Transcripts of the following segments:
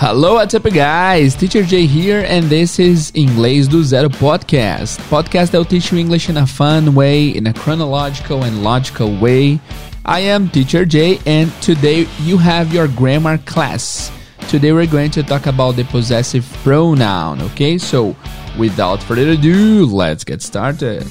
Hello, what's up, guys? Teacher Jay here, and this is Inglês do Zero podcast. Podcast that will teach you English in a fun way, in a chronological and logical way. I am Teacher Jay, and today you have your grammar class. Today we're going to talk about the possessive pronoun, okay? So, without further ado, let's get started.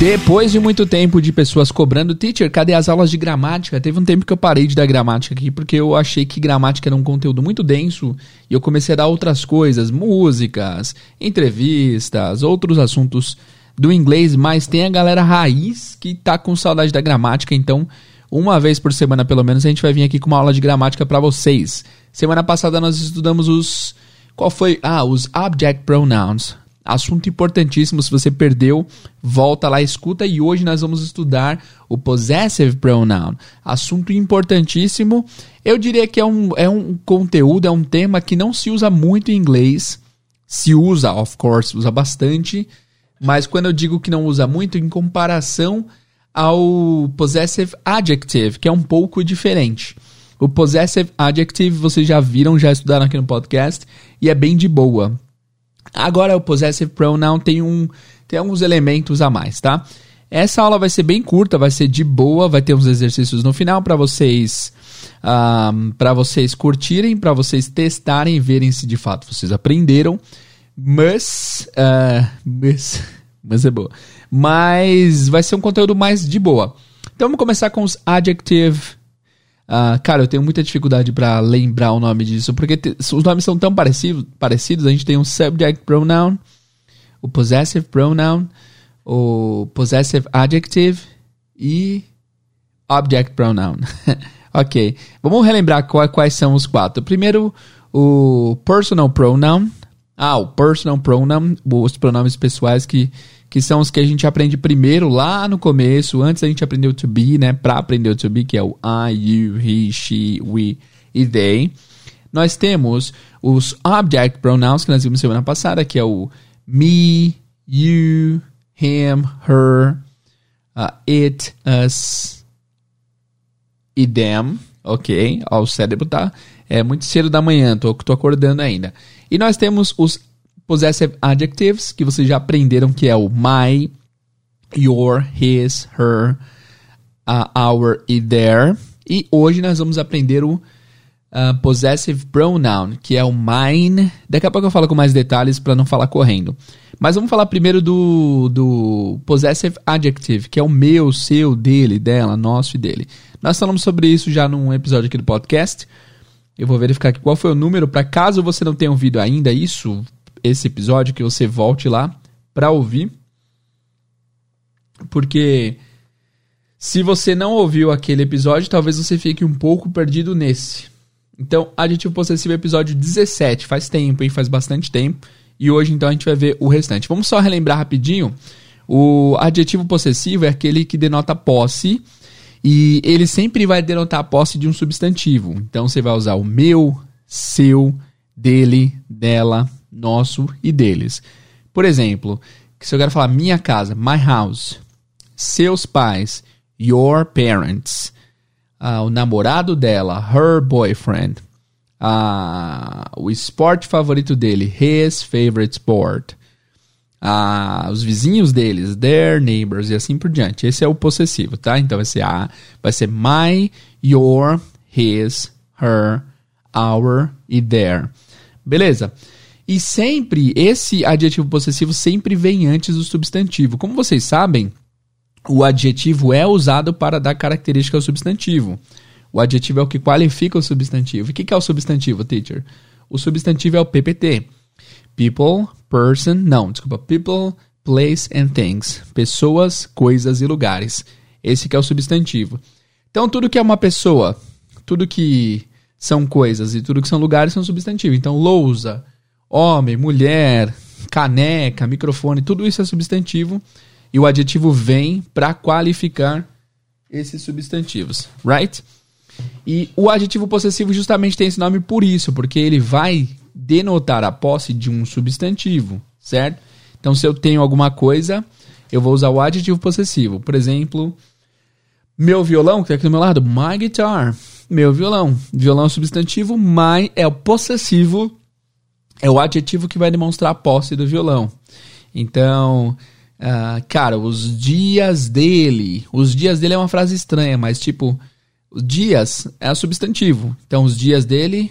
Depois de muito tempo de pessoas cobrando, teacher, cadê as aulas de gramática? Teve um tempo que eu parei de dar gramática aqui porque eu achei que gramática era um conteúdo muito denso e eu comecei a dar outras coisas, músicas, entrevistas, outros assuntos do inglês, mas tem a galera raiz que tá com saudade da gramática, então uma vez por semana pelo menos a gente vai vir aqui com uma aula de gramática para vocês. Semana passada nós estudamos os qual foi? Ah, os object pronouns. Assunto importantíssimo, se você perdeu, volta lá, escuta e hoje nós vamos estudar o possessive pronoun. Assunto importantíssimo. Eu diria que é um, é um conteúdo, é um tema que não se usa muito em inglês. Se usa, of course, usa bastante. Mas quando eu digo que não usa muito, em comparação ao possessive adjective, que é um pouco diferente. O possessive adjective vocês já viram, já estudaram aqui no podcast e é bem de boa. Agora o possessive pronoun tem um tem alguns elementos a mais, tá? Essa aula vai ser bem curta, vai ser de boa, vai ter uns exercícios no final para vocês um, para vocês curtirem, para vocês testarem e verem se de fato vocês aprenderam. Mas, uh, mas, mas é boa. Mas vai ser um conteúdo mais de boa. Então vamos começar com os adjective Uh, cara, eu tenho muita dificuldade para lembrar o nome disso, porque te, os nomes são tão parecido, parecidos. A gente tem um subject pronoun, o possessive pronoun, o possessive adjective e object pronoun. ok, vamos relembrar quais, quais são os quatro. Primeiro, o personal pronoun. Ah, o personal pronoun, os pronomes pessoais que que são os que a gente aprende primeiro lá no começo, antes a gente aprendeu to be, né? Para aprender o to be, que é o I, you, he, she, we e they. Nós temos os object pronouns que nós vimos semana passada, que é o me, you, him, her, uh, it, us e them, ok? Ó, o cérebro tá é muito cedo da manhã, tô, tô acordando ainda. E nós temos os Possessive adjectives, que vocês já aprenderam que é o my, your, his, her, uh, our e their. E hoje nós vamos aprender o uh, possessive pronoun, que é o mine. Daqui a pouco eu falo com mais detalhes para não falar correndo. Mas vamos falar primeiro do, do possessive adjective, que é o meu, seu, dele, dela, nosso e dele. Nós falamos sobre isso já num episódio aqui do podcast. Eu vou verificar aqui qual foi o número, para caso você não tenha ouvido ainda isso, esse episódio, que você volte lá para ouvir. Porque se você não ouviu aquele episódio, talvez você fique um pouco perdido nesse. Então, adjetivo possessivo episódio 17, faz tempo, hein? Faz bastante tempo. E hoje então a gente vai ver o restante. Vamos só relembrar rapidinho. O adjetivo possessivo é aquele que denota posse e ele sempre vai denotar a posse de um substantivo. Então você vai usar o meu, seu, dele, dela, nosso e deles. Por exemplo, se eu quero falar minha casa, my house, seus pais, your parents, uh, o namorado dela, her boyfriend, uh, o esporte favorito dele, his favorite sport, uh, os vizinhos deles, their neighbors e assim por diante. Esse é o possessivo, tá? Então vai ser a, vai ser my, your, his, her, our e their. Beleza? E sempre, esse adjetivo possessivo sempre vem antes do substantivo. Como vocês sabem, o adjetivo é usado para dar característica ao substantivo. O adjetivo é o que qualifica o substantivo. E o que é o substantivo, teacher? O substantivo é o PPT. People, person, não, desculpa, people, place and things. Pessoas, coisas e lugares. Esse que é o substantivo. Então, tudo que é uma pessoa, tudo que são coisas e tudo que são lugares são substantivo. Então, lousa, homem, mulher, caneca, microfone, tudo isso é substantivo e o adjetivo vem para qualificar esses substantivos, right? E o adjetivo possessivo justamente tem esse nome por isso, porque ele vai denotar a posse de um substantivo, certo? Então, se eu tenho alguma coisa, eu vou usar o adjetivo possessivo. Por exemplo, meu violão, que tá aqui do meu lado, my guitar. Meu violão. Violão é substantivo, my é o possessivo, é o adjetivo que vai demonstrar a posse do violão. Então, uh, cara, os dias dele. Os dias dele é uma frase estranha, mas tipo, dias é substantivo. Então, os dias dele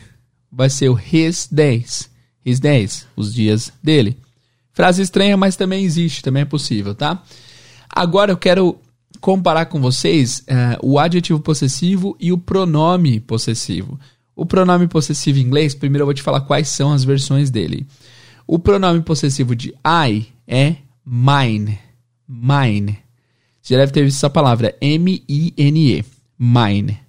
vai ser o his days. His days, os dias dele. Frase estranha, mas também existe, também é possível, tá? Agora eu quero comparar com vocês uh, o adjetivo possessivo e o pronome possessivo. O pronome possessivo em inglês, primeiro eu vou te falar quais são as versões dele. O pronome possessivo de I é mine. Mine. Você já deve ter visto essa palavra, M-I-N-E. Mine.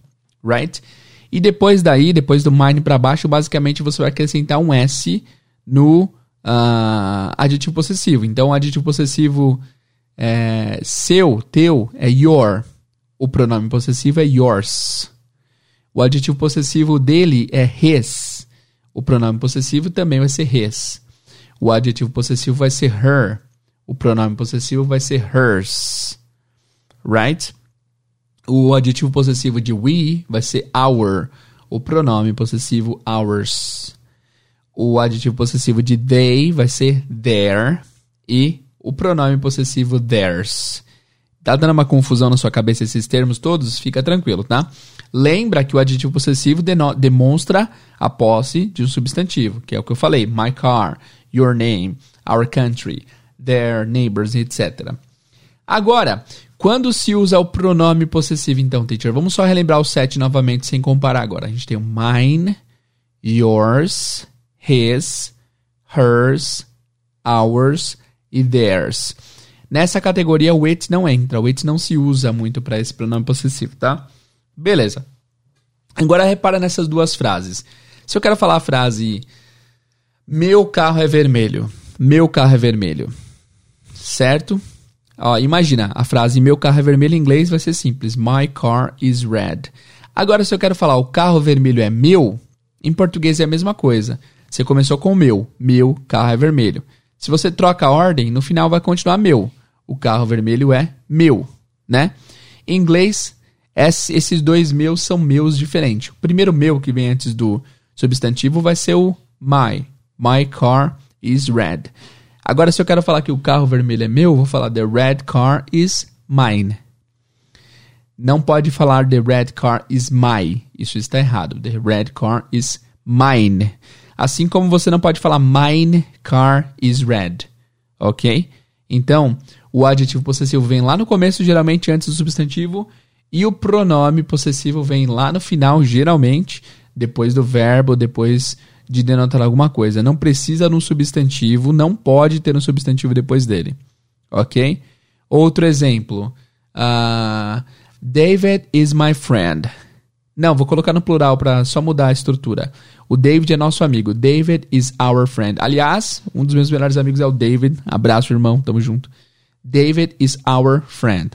Right? E depois daí, depois do mine para baixo, basicamente você vai acrescentar um S no uh, adjetivo possessivo. Então, o adjetivo possessivo é, seu, teu, é your. O pronome possessivo é yours. O adjetivo possessivo dele é his. O pronome possessivo também vai ser his. O adjetivo possessivo vai ser her. O pronome possessivo vai ser hers. Right? O adjetivo possessivo de we vai ser our. O pronome possessivo ours. O adjetivo possessivo de they vai ser their. E o pronome possessivo theirs. Tá dando uma confusão na sua cabeça esses termos todos? Fica tranquilo, tá? Lembra que o adjetivo possessivo demonstra a posse de um substantivo, que é o que eu falei: my car, your name, our country, their neighbors, etc. Agora, quando se usa o pronome possessivo, então, teacher? Vamos só relembrar o set novamente sem comparar agora. A gente tem o mine, yours, his, hers, ours e theirs. Nessa categoria, o it não entra. O it não se usa muito para esse pronome possessivo, tá? Beleza. Agora repara nessas duas frases. Se eu quero falar a frase meu carro é vermelho, meu carro é vermelho, certo? Ó, imagina, a frase meu carro é vermelho em inglês vai ser simples, my car is red. Agora se eu quero falar o carro vermelho é meu, em português é a mesma coisa. Você começou com meu, meu carro é vermelho. Se você troca a ordem, no final vai continuar meu. O carro vermelho é meu, né? Em inglês, esses dois meus são meus diferentes. O primeiro meu que vem antes do substantivo vai ser o my. My car is red. Agora, se eu quero falar que o carro vermelho é meu, vou falar the red car is mine. Não pode falar the red car is my. Isso está errado. The red car is mine. Assim como você não pode falar mine car is red. Ok? Então, o adjetivo possessivo vem lá no começo, geralmente antes do substantivo, e o pronome possessivo vem lá no final, geralmente, depois do verbo, depois de denotar alguma coisa. Não precisa no substantivo, não pode ter um substantivo depois dele. Ok? Outro exemplo. Uh, David is my friend. Não, vou colocar no plural para só mudar a estrutura. O David é nosso amigo. David is our friend. Aliás, um dos meus melhores amigos é o David. Abraço, irmão. Tamo junto. David is our friend.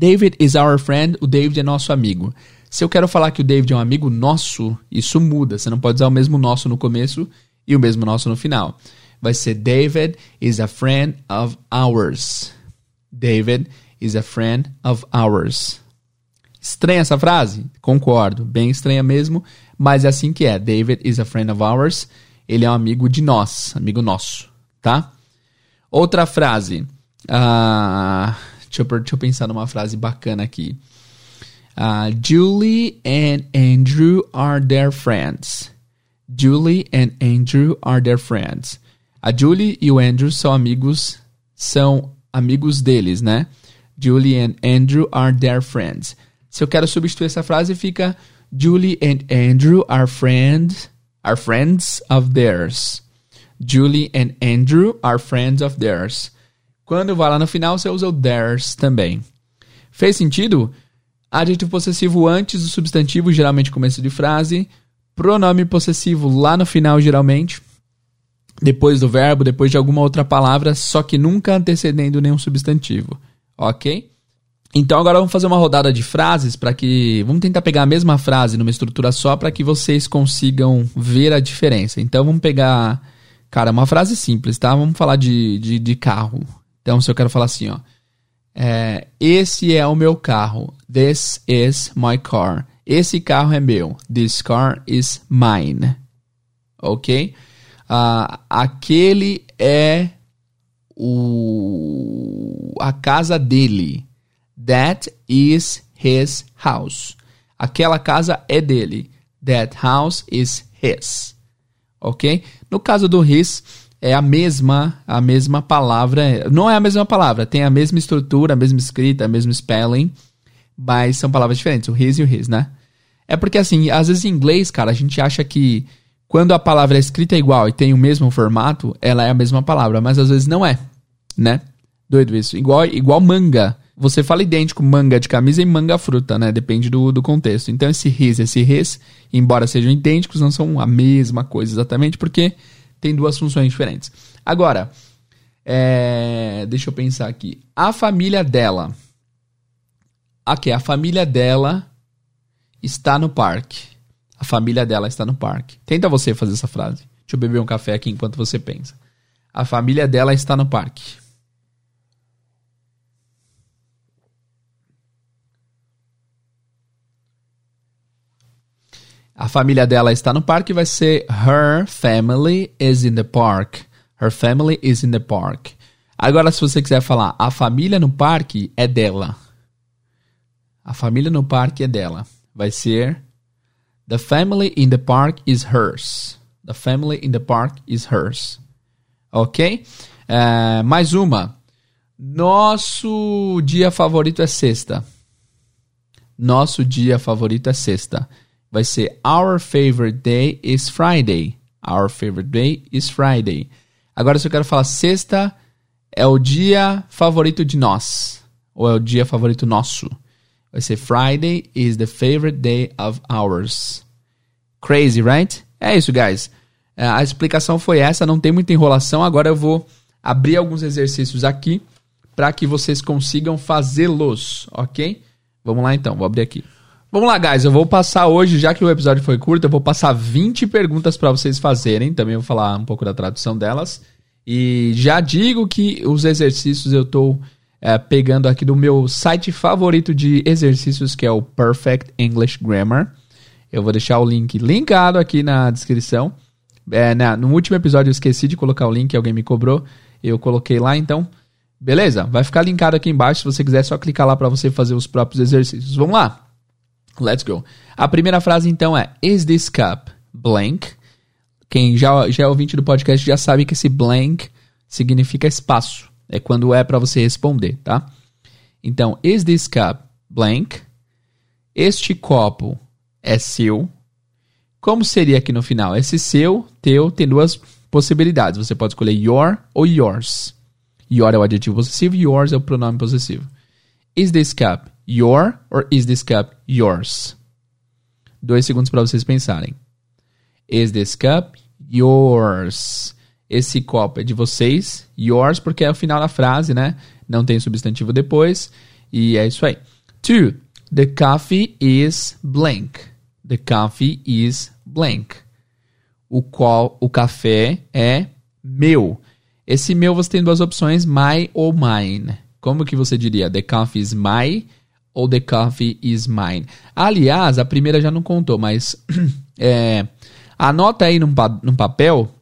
David is our friend. O David é nosso amigo. Se eu quero falar que o David é um amigo nosso, isso muda. Você não pode usar o mesmo nosso no começo e o mesmo nosso no final. Vai ser David is a friend of ours. David is a friend of ours. Estranha essa frase? Concordo, bem estranha mesmo, mas é assim que é. David is a friend of ours. Ele é um amigo de nós, amigo nosso, tá? Outra frase. Uh, deixa, eu, deixa eu pensar numa frase bacana aqui. Uh, Julie and Andrew are their friends. Julie and Andrew are their friends. A Julie e o Andrew são amigos, são amigos deles, né? Julie and Andrew are their friends. Se eu quero substituir essa frase, fica Julie and Andrew are friends, are friends of theirs. Julie and Andrew are friends of theirs. Quando vai lá no final, você usa o theirs também. Fez sentido? Adjetivo possessivo antes do substantivo, geralmente começo de frase. Pronome possessivo lá no final, geralmente. Depois do verbo, depois de alguma outra palavra, só que nunca antecedendo nenhum substantivo. Ok? Então agora vamos fazer uma rodada de frases para que. Vamos tentar pegar a mesma frase numa estrutura só para que vocês consigam ver a diferença. Então vamos pegar. Cara, uma frase simples, tá? Vamos falar de, de, de carro. Então, se eu quero falar assim, ó, é, esse é o meu carro. This is my car. Esse carro é meu. This car is mine. Ok? Uh, aquele é o, a casa dele. That is his house. Aquela casa é dele. That house is his. Ok? No caso do his, é a mesma, a mesma palavra. Não é a mesma palavra, tem a mesma estrutura, a mesma escrita, a mesmo spelling, mas são palavras diferentes, o his e o his, né? É porque assim, às vezes em inglês, cara, a gente acha que quando a palavra é escrita igual e tem o mesmo formato, ela é a mesma palavra, mas às vezes não é, né? Doido isso. Igual, igual manga você fala idêntico manga de camisa e manga fruta, né? Depende do, do contexto. Então, esse ris e esse res, embora sejam idênticos, não são a mesma coisa exatamente, porque tem duas funções diferentes. Agora, é, deixa eu pensar aqui. A família dela. Aqui, a família dela está no parque. A família dela está no parque. Tenta você fazer essa frase. Deixa eu beber um café aqui enquanto você pensa. A família dela está no parque. A família dela está no parque vai ser Her family is in the park. Her family is in the park. Agora, se você quiser falar a família no parque é dela. A família no parque é dela. Vai ser The family in the park is hers. The family in the park is hers. Ok? Uh, mais uma. Nosso dia favorito é sexta. Nosso dia favorito é sexta vai ser Our favorite day is Friday. Our favorite day is Friday. Agora, se eu quero falar sexta, é o dia favorito de nós. Ou é o dia favorito nosso. Vai ser Friday is the favorite day of ours. Crazy, right? É isso, guys. É, a explicação foi essa, não tem muita enrolação. Agora eu vou abrir alguns exercícios aqui para que vocês consigam fazê-los, ok? Vamos lá então, vou abrir aqui. Vamos lá, guys. Eu vou passar hoje, já que o episódio foi curto, eu vou passar 20 perguntas para vocês fazerem. Também vou falar um pouco da tradução delas. E já digo que os exercícios eu estou é, pegando aqui do meu site favorito de exercícios, que é o Perfect English Grammar. Eu vou deixar o link linkado aqui na descrição. É, na, no último episódio eu esqueci de colocar o link, alguém me cobrou. Eu coloquei lá, então. Beleza? Vai ficar linkado aqui embaixo. Se você quiser, é só clicar lá para você fazer os próprios exercícios. Vamos lá! Let's go. A primeira frase então é: Is this cup blank? Quem já, já é ouvinte do podcast já sabe que esse blank significa espaço. É quando é para você responder, tá? Então, is this cup blank? Este copo é seu. Como seria aqui no final? Esse seu, teu, tem duas possibilidades. Você pode escolher your ou yours. Your é o adjetivo possessivo, yours é o pronome possessivo. Is this cup your or is this cup yours? Dois segundos para vocês pensarem. Is this cup yours? Esse copo é de vocês. Yours, porque é o final da frase, né? Não tem substantivo depois. E é isso aí. Two. The coffee is blank. The coffee is blank. O, qual, o café é meu. Esse meu você tem duas opções, my ou mine. Como que você diria? The coffee is my ou The Coffee is Mine. Aliás, a primeira já não contou, mas é, anota aí num, num papel.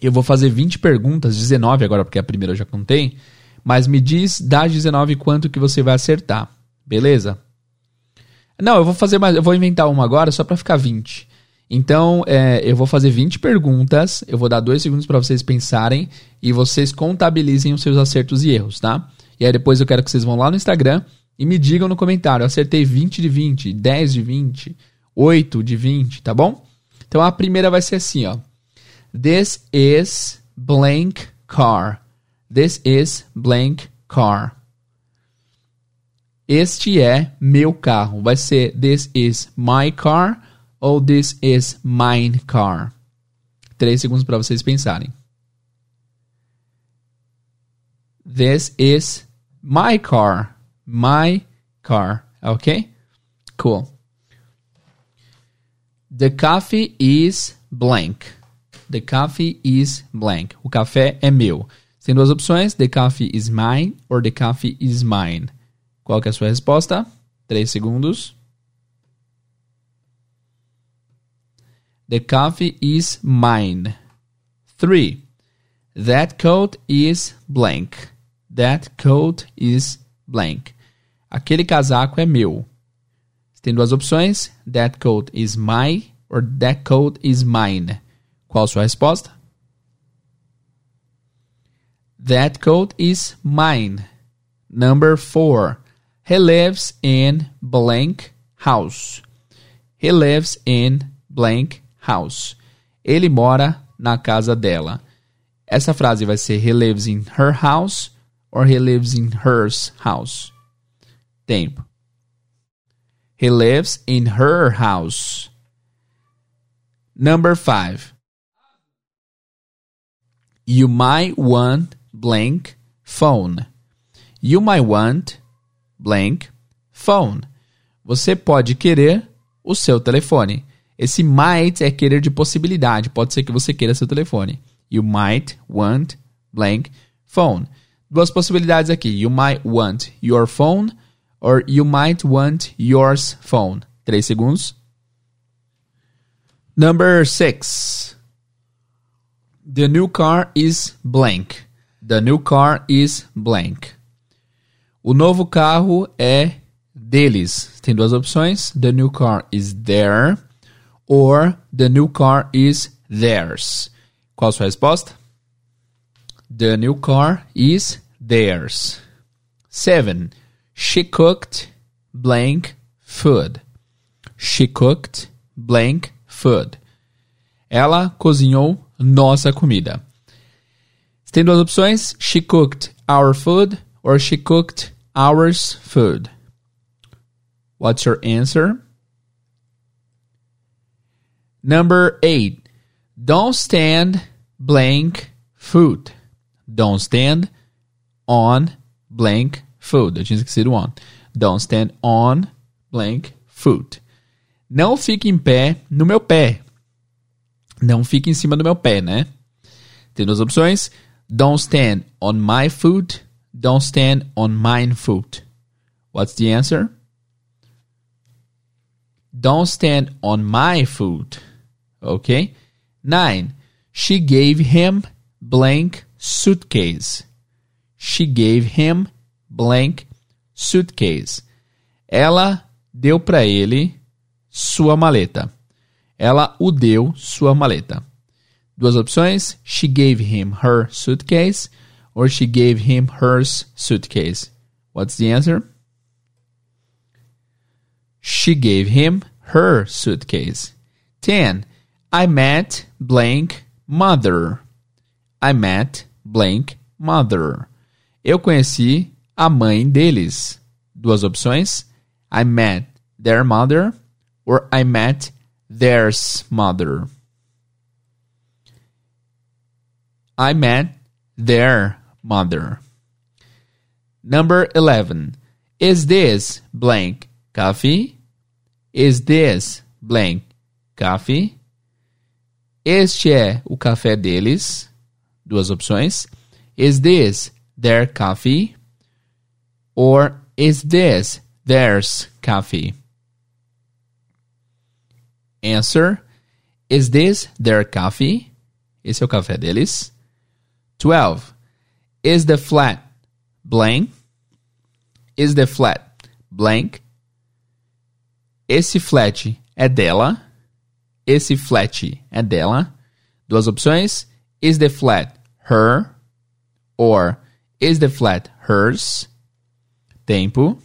Eu vou fazer 20 perguntas, 19 agora, porque a primeira eu já contei. Mas me diz das 19 quanto que você vai acertar. Beleza? Não, eu vou fazer mais. Eu vou inventar uma agora só para ficar 20. Então, é, eu vou fazer 20 perguntas. Eu vou dar dois segundos para vocês pensarem. E vocês contabilizem os seus acertos e erros, tá? E aí depois eu quero que vocês vão lá no Instagram e me digam no comentário, acertei 20 de 20, 10 de 20, 8 de 20, tá bom? Então a primeira vai ser assim, ó. This is blank car. This is blank car. Este é meu carro. Vai ser this is my car ou this is mine car. Três segundos para vocês pensarem. This is my car my car. Okay? Cool. The coffee is blank. The coffee is blank. O café é meu. Tem duas opções: the coffee is mine or the coffee is mine. Qual é a sua resposta? Três segundos. The coffee is mine. Three. That coat is blank. That coat is blank. Aquele casaco é meu. Tem duas opções: That coat is my or That coat is mine. Qual a sua resposta? That coat is mine. Number four. He lives in blank house. He lives in blank house. Ele mora na casa dela. Essa frase vai ser he lives in her house or he lives in hers house. Tempo. He lives in her house. Number five. You might want blank phone. You might want blank phone. Você pode querer o seu telefone. Esse might é querer de possibilidade. Pode ser que você queira seu telefone. You might want blank phone. Duas possibilidades aqui. You might want your phone or you might want yours phone. Três segundos. Number six. The new car is blank. The new car is blank. O novo carro é deles. Tem duas opções. The new car is there or the new car is theirs. Qual a sua resposta? The new car is theirs. 7. She cooked blank food. She cooked blank food. Ela cozinhou nossa comida. Tem duas opções: she cooked our food or she cooked ours food. What's your answer? Number eight. Don't stand blank food. Don't stand on blank food. Eu tinha esquecido on. Don't stand on blank foot. Não fique em pé no meu pé. Não fique em cima do meu pé, né? Tem duas opções. Don't stand on my foot. Don't stand on mine foot. What's the answer? Don't stand on my foot. Okay? Nine. She gave him blank suitcase. She gave him blank suitcase. Ela deu para ele sua maleta. Ela o deu sua maleta. Duas opções: she gave him her suitcase or she gave him hers suitcase. What's the answer? She gave him her suitcase. 10. I met blank mother. I met blank mother. Eu conheci a mãe deles. Duas opções: I met their mother or I met theirs mother. I met their mother. Number 11. Is this blank coffee? Is this blank coffee? Este é o café deles. Duas opções. Is this their coffee? Or is this theirs coffee? Answer. Is this their coffee? Esse é o café deles. 12. Is the flat blank? Is the flat blank? Esse flat é dela. Esse flat é dela. Duas opções. Is the flat her? Or is the flat hers? Tempo.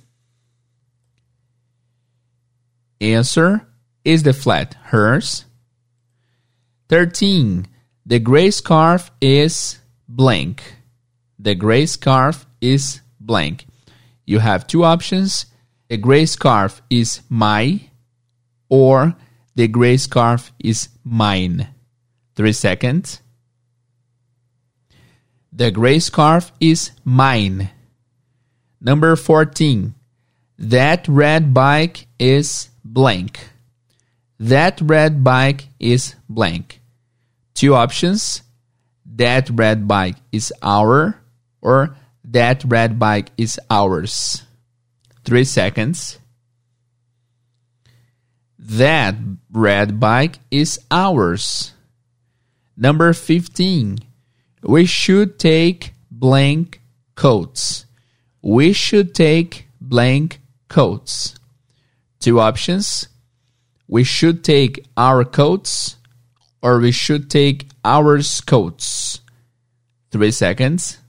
Answer. Is the flat hers? 13. The gray scarf is blank. The gray scarf is blank. You have two options. The gray scarf is my or the gray scarf is mine. Three seconds. The gray scarf is mine. Number 14. That red bike is blank. That red bike is blank. Two options. that red bike is our or that red bike is ours. Three seconds. That red bike is ours. Number 15. We should take blank coats. We should take blank coats. Two options. We should take our coats or we should take our coats. Three seconds.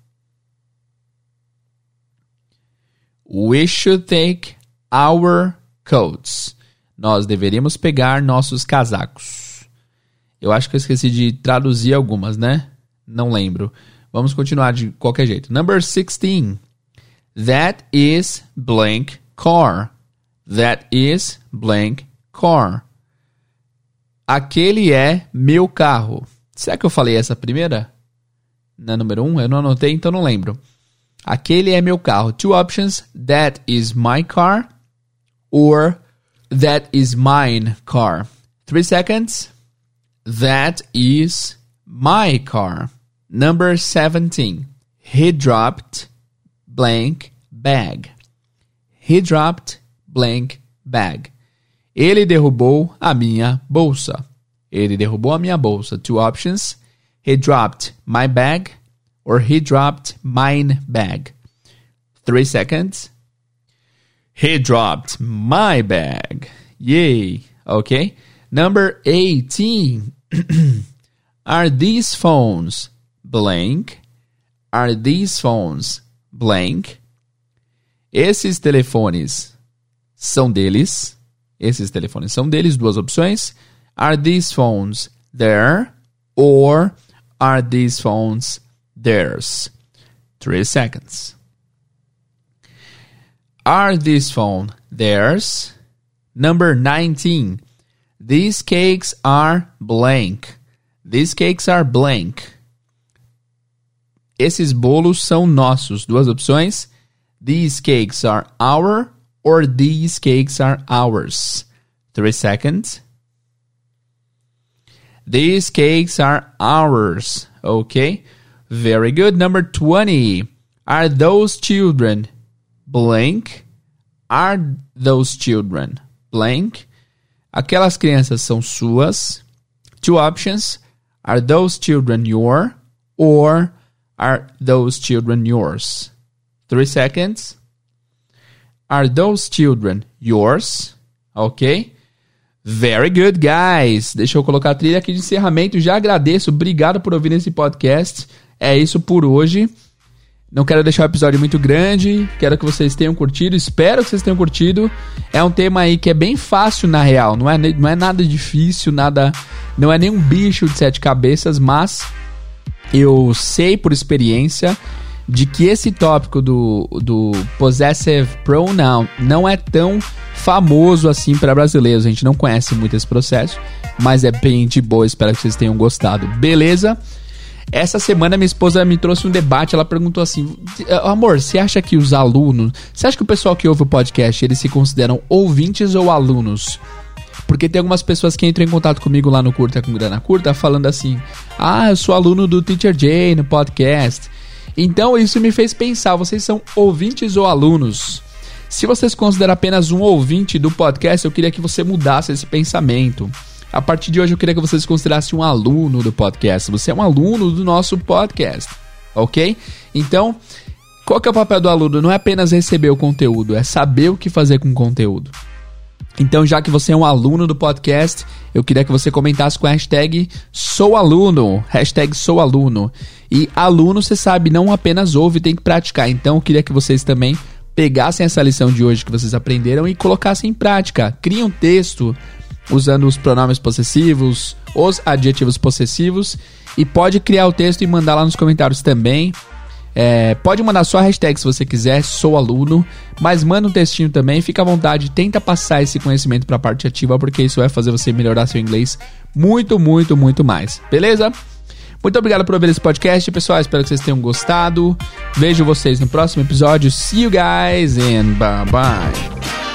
We should take our coats. Nós deveríamos pegar nossos casacos. Eu acho que eu esqueci de traduzir algumas, né? Não lembro. Vamos continuar de qualquer jeito. Number 16. That is blank car. That is blank car. Aquele é meu carro. Será que eu falei essa primeira? Na número 1? Um? Eu não anotei, então não lembro. Aquele é meu carro. Two options. That is my car. Or that is mine car. Three seconds. That is my car. Number 17. He dropped blank bag. He dropped blank bag. Ele derrubou a minha bolsa. Ele derrubou a minha bolsa. Two options. He dropped my bag or he dropped mine bag. Three seconds. He dropped my bag. Yay. Okay. Number 18. Are these phones blank? Are these phones blank? Esses telefones são deles. Esses telefones são deles. Duas opções. Are these phones there? Or are these phones theirs? Three seconds. Are these phones theirs? Number 19. These cakes are blank. These cakes are blank. Esses bolos são nossos. Duas opções. These cakes are our or these cakes are ours. Three seconds. These cakes are ours. Okay. Very good. Number 20. Are those children blank? Are those children blank? Aquelas crianças são suas. Two options. Are those children your or are those children yours? Three seconds. Are those children yours? Ok? Very good, guys. Deixa eu colocar a trilha aqui de encerramento. Já agradeço. Obrigado por ouvir esse podcast. É isso por hoje. Não quero deixar o episódio muito grande. Quero que vocês tenham curtido. Espero que vocês tenham curtido. É um tema aí que é bem fácil na real. Não é, não é nada difícil, nada. Não é nenhum bicho de sete cabeças, mas eu sei por experiência de que esse tópico do, do possessive pronoun não é tão famoso assim para brasileiros. A gente não conhece muito esse processo, mas é bem de boa. Espero que vocês tenham gostado. Beleza? Essa semana minha esposa me trouxe um debate, ela perguntou assim: "Amor, você acha que os alunos, você acha que o pessoal que ouve o podcast, eles se consideram ouvintes ou alunos?" Porque tem algumas pessoas que entram em contato comigo lá no Curta com Grana Curta falando assim: "Ah, eu sou aluno do Teacher Jay no podcast". Então isso me fez pensar, vocês são ouvintes ou alunos? Se vocês consideram apenas um ouvinte do podcast, eu queria que você mudasse esse pensamento. A partir de hoje eu queria que vocês considerassem um aluno do podcast. Você é um aluno do nosso podcast, ok? Então, qual que é o papel do aluno? Não é apenas receber o conteúdo, é saber o que fazer com o conteúdo. Então, já que você é um aluno do podcast, eu queria que você comentasse com a hashtag sou aluno, hashtag sou aluno. E aluno, você sabe, não apenas ouve, tem que praticar. Então, eu queria que vocês também pegassem essa lição de hoje que vocês aprenderam e colocassem em prática. Crie um texto usando os pronomes possessivos, os adjetivos possessivos e pode criar o texto e mandar lá nos comentários também. É, pode mandar só a hashtag se você quiser, sou aluno, mas manda um textinho também, fica à vontade, tenta passar esse conhecimento para a parte ativa, porque isso vai fazer você melhorar seu inglês muito, muito, muito mais. Beleza? Muito obrigado por ouvir esse podcast, pessoal. Espero que vocês tenham gostado. Vejo vocês no próximo episódio. See you guys and bye bye.